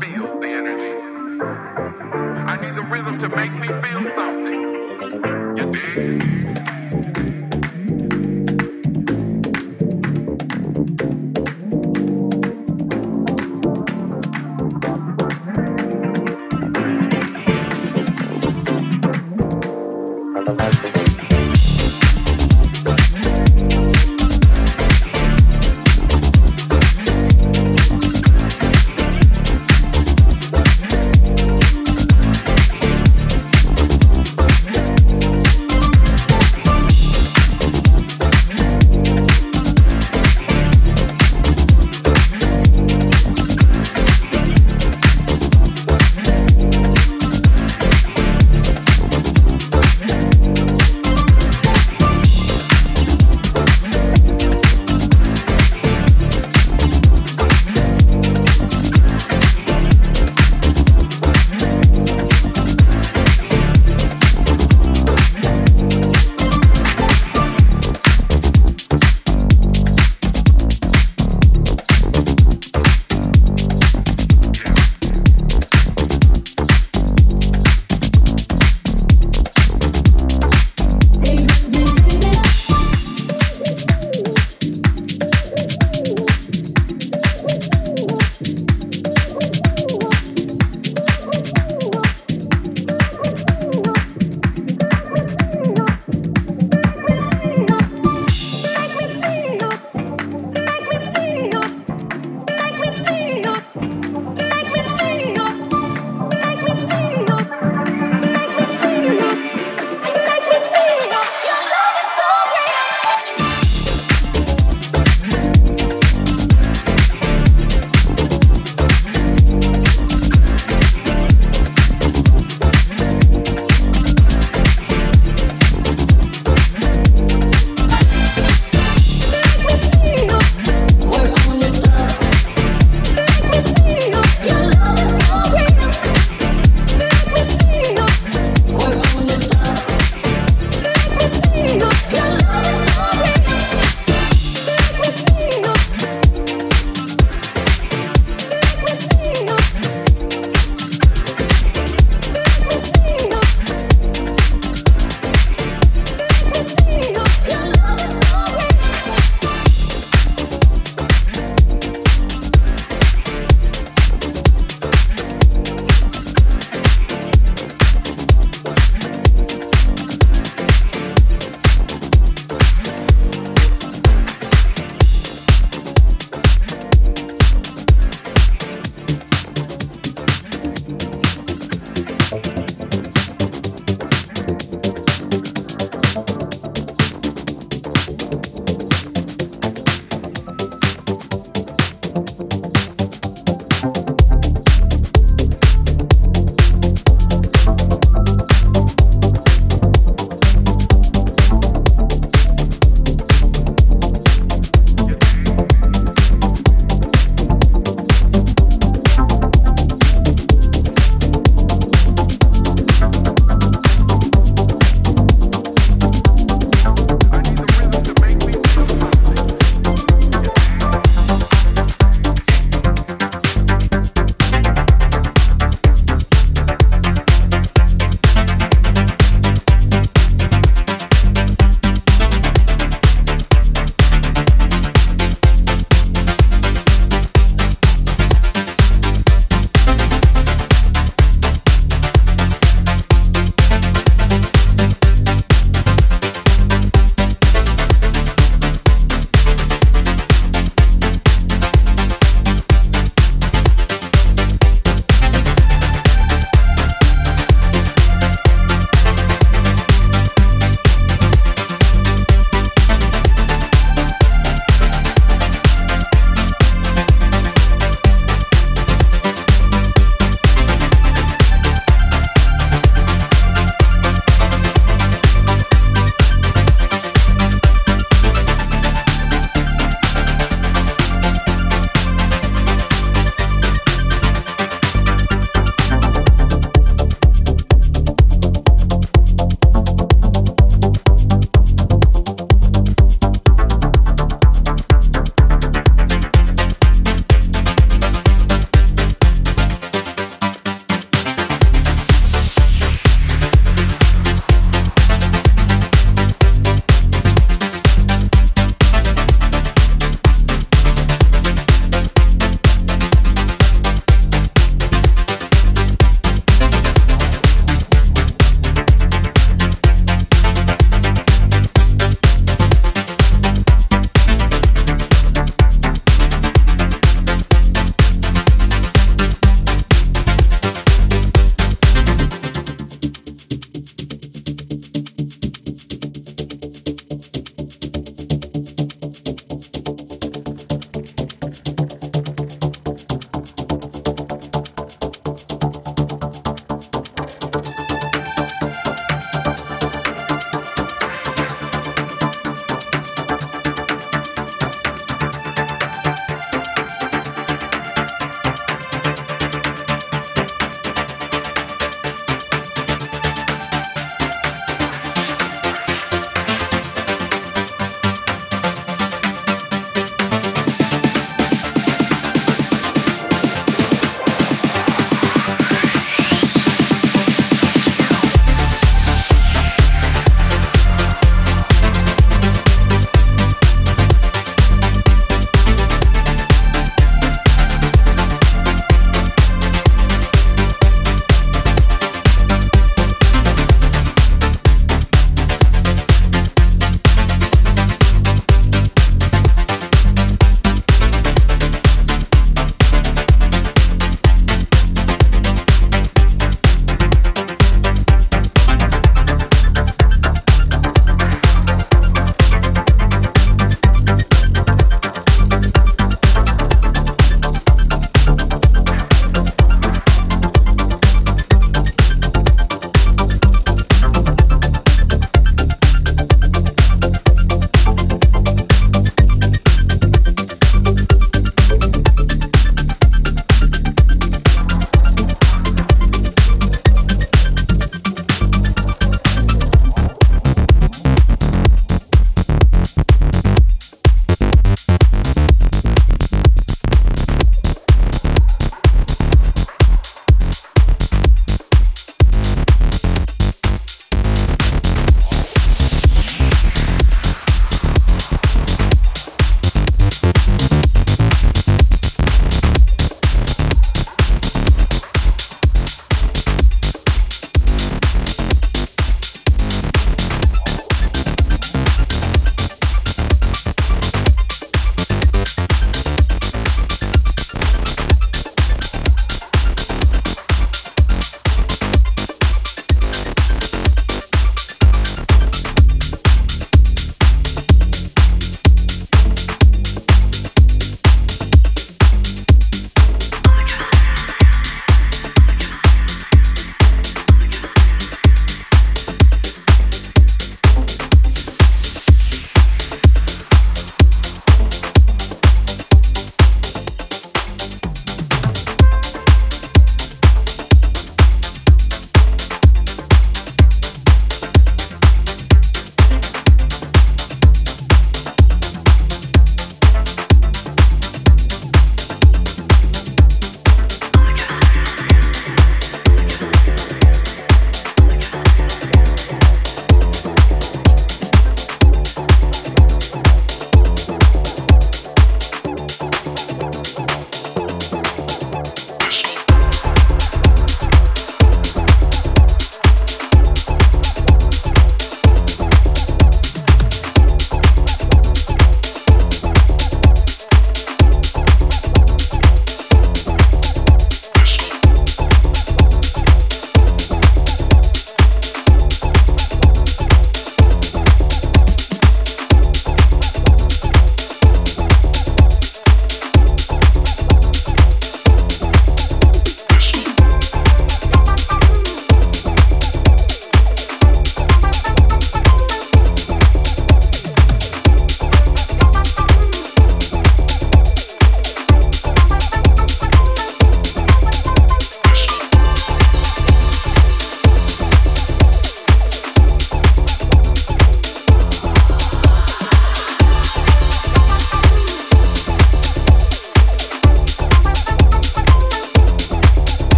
feel the energy.